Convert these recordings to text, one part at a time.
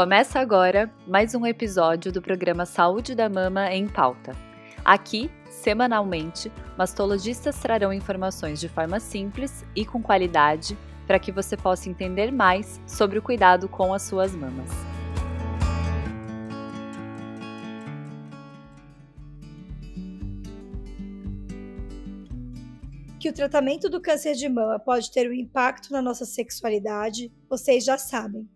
Começa agora mais um episódio do programa Saúde da Mama em Pauta. Aqui, semanalmente, mastologistas trarão informações de forma simples e com qualidade para que você possa entender mais sobre o cuidado com as suas mamas. que o tratamento do câncer de mama pode ter um impacto na nossa sexualidade, vocês já sabem,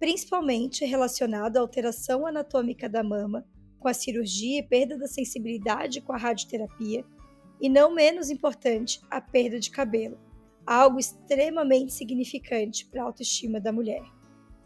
principalmente relacionado à alteração anatômica da mama, com a cirurgia e perda da sensibilidade com a radioterapia, e não menos importante, a perda de cabelo, algo extremamente significante para a autoestima da mulher.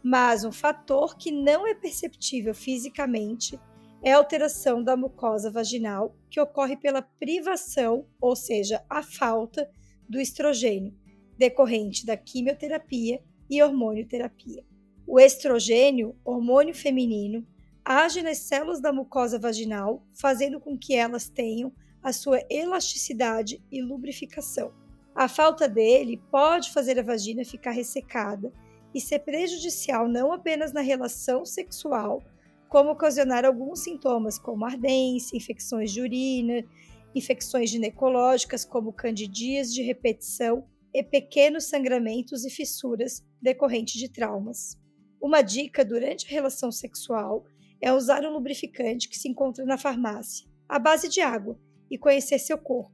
Mas um fator que não é perceptível fisicamente é a alteração da mucosa vaginal, que ocorre pela privação, ou seja, a falta do estrogênio, decorrente da quimioterapia e hormonioterapia. O estrogênio, hormônio feminino, age nas células da mucosa vaginal, fazendo com que elas tenham a sua elasticidade e lubrificação. A falta dele pode fazer a vagina ficar ressecada e ser prejudicial não apenas na relação sexual, como ocasionar alguns sintomas como ardência, infecções de urina, infecções ginecológicas como candidias de repetição e pequenos sangramentos e fissuras decorrentes de traumas. Uma dica durante a relação sexual é usar um lubrificante que se encontra na farmácia, à base de água, e conhecer seu corpo,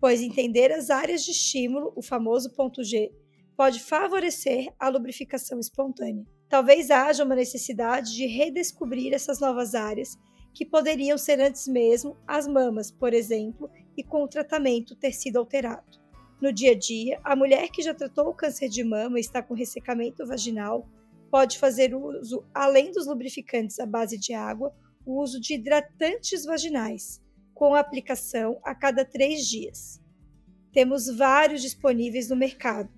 pois entender as áreas de estímulo, o famoso ponto G, pode favorecer a lubrificação espontânea. Talvez haja uma necessidade de redescobrir essas novas áreas que poderiam ser antes mesmo as mamas, por exemplo, e com o tratamento ter sido alterado. No dia a dia, a mulher que já tratou o câncer de mama e está com ressecamento vaginal pode fazer uso, além dos lubrificantes à base de água, o uso de hidratantes vaginais, com aplicação a cada três dias. Temos vários disponíveis no mercado,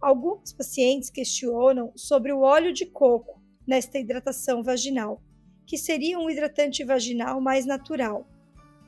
Alguns pacientes questionam sobre o óleo de coco nesta hidratação vaginal, que seria um hidratante vaginal mais natural,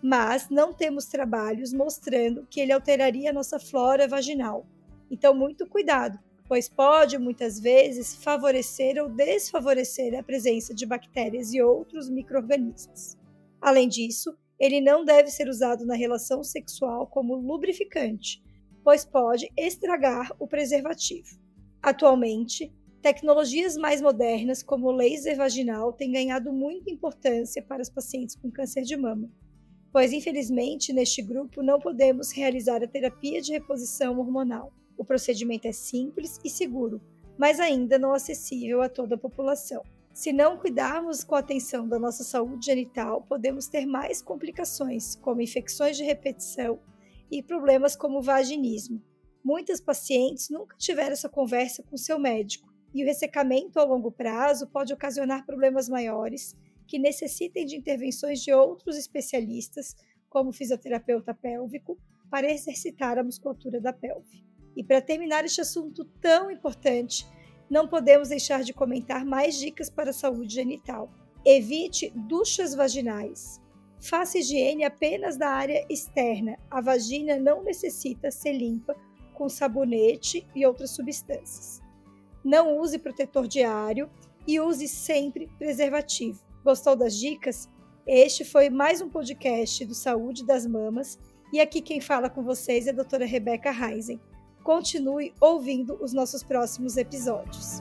mas não temos trabalhos mostrando que ele alteraria a nossa flora vaginal. Então, muito cuidado, pois pode muitas vezes favorecer ou desfavorecer a presença de bactérias e outros microrganismos. Além disso, ele não deve ser usado na relação sexual como lubrificante, pois pode estragar o preservativo. Atualmente, tecnologias mais modernas, como o laser vaginal, têm ganhado muita importância para os pacientes com câncer de mama, pois infelizmente neste grupo não podemos realizar a terapia de reposição hormonal. O procedimento é simples e seguro, mas ainda não acessível a toda a população. Se não cuidarmos com atenção da nossa saúde genital, podemos ter mais complicações, como infecções de repetição, e problemas como vaginismo. Muitas pacientes nunca tiveram essa conversa com seu médico, e o ressecamento a longo prazo pode ocasionar problemas maiores que necessitem de intervenções de outros especialistas, como fisioterapeuta pélvico, para exercitar a musculatura da pelve. E para terminar este assunto tão importante, não podemos deixar de comentar mais dicas para a saúde genital. Evite duchas vaginais. Faça higiene apenas da área externa. A vagina não necessita ser limpa com sabonete e outras substâncias. Não use protetor diário e use sempre preservativo. Gostou das dicas? Este foi mais um podcast do Saúde das Mamas e aqui quem fala com vocês é a doutora Rebeca Reisen. Continue ouvindo os nossos próximos episódios.